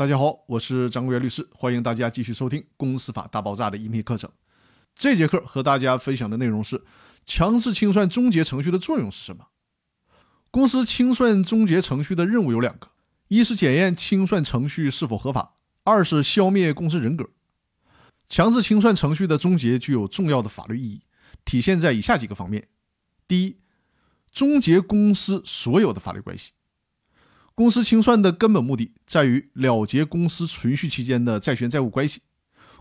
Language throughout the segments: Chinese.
大家好，我是张国元律师，欢迎大家继续收听《公司法大爆炸》的音频课程。这节课和大家分享的内容是强制清算终结程序的作用是什么？公司清算终结程序的任务有两个：一是检验清算程序是否合法；二是消灭公司人格。强制清算程序的终结具有重要的法律意义，体现在以下几个方面：第一，终结公司所有的法律关系。公司清算的根本目的在于了结公司存续期间的债权债务关系。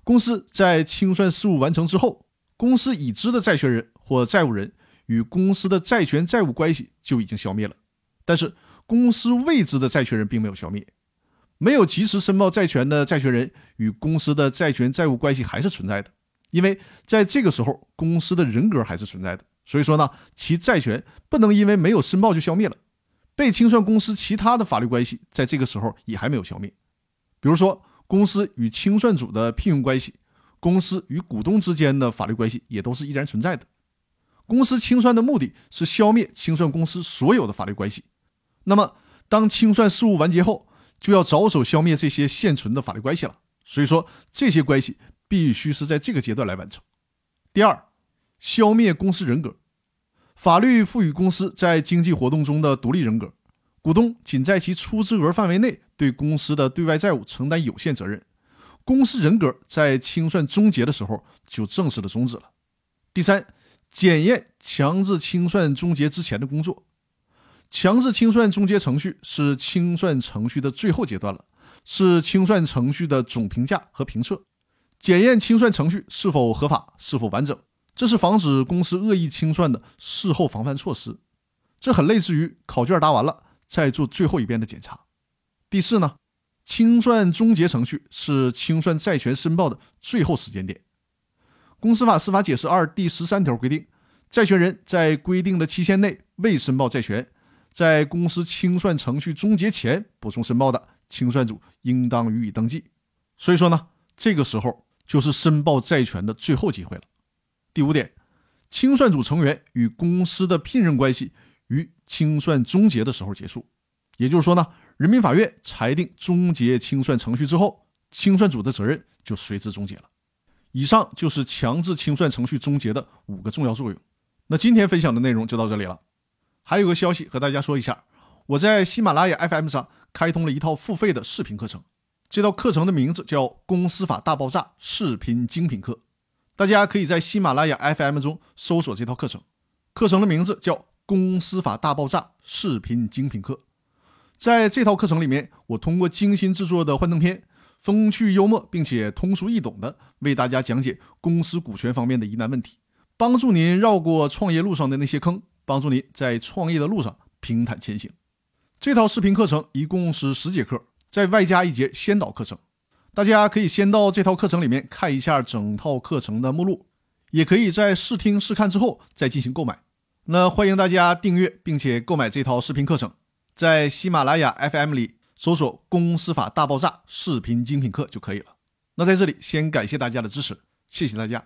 公司在清算事务完成之后，公司已知的债权人或债务人与公司的债权债务关系就已经消灭了。但是，公司未知的债权人并没有消灭，没有及时申报债权的债权人与公司的债权债务关系还是存在的，因为在这个时候，公司的人格还是存在的。所以说呢，其债权不能因为没有申报就消灭了。被清算公司其他的法律关系，在这个时候也还没有消灭。比如说，公司与清算组的聘用关系，公司与股东之间的法律关系也都是依然存在的。公司清算的目的是消灭清算公司所有的法律关系。那么，当清算事务完结后，就要着手消灭这些现存的法律关系了。所以说，这些关系必须是在这个阶段来完成。第二，消灭公司人格。法律赋予公司在经济活动中的独立人格，股东仅在其出资额范围内对公司的对外债务承担有限责任。公司人格在清算终结的时候就正式的终止了。第三，检验强制清算终结之前的工作。强制清算终结程序是清算程序的最后阶段了，是清算程序的总评价和评测，检验清算程序是否合法，是否完整。这是防止公司恶意清算的事后防范措施，这很类似于考卷答完了再做最后一遍的检查。第四呢，清算终结程序是清算债权申报的最后时间点。公司法司法解释二第十三条规定，债权人在规定的期限内未申报债权，在公司清算程序终结前补充申报的，清算组应当予以登记。所以说呢，这个时候就是申报债权的最后机会了。第五点，清算组成员与公司的聘任关系于清算终结的时候结束。也就是说呢，人民法院裁定终结清算程序之后，清算组的责任就随之终结了。以上就是强制清算程序终结的五个重要作用。那今天分享的内容就到这里了。还有个消息和大家说一下，我在喜马拉雅 FM 上开通了一套付费的视频课程，这套课程的名字叫《公司法大爆炸视频精品课》。大家可以在喜马拉雅 FM 中搜索这套课程，课程的名字叫《公司法大爆炸视频精品课》。在这套课程里面，我通过精心制作的幻灯片，风趣幽默并且通俗易懂的为大家讲解公司股权方面的疑难问题，帮助您绕过创业路上的那些坑，帮助您在创业的路上平坦前行。这套视频课程一共是十节课，再外加一节先导课程。大家可以先到这套课程里面看一下整套课程的目录，也可以在试听试看之后再进行购买。那欢迎大家订阅并且购买这套视频课程，在喜马拉雅 FM 里搜索“公司法大爆炸视频精品课”就可以了。那在这里先感谢大家的支持，谢谢大家。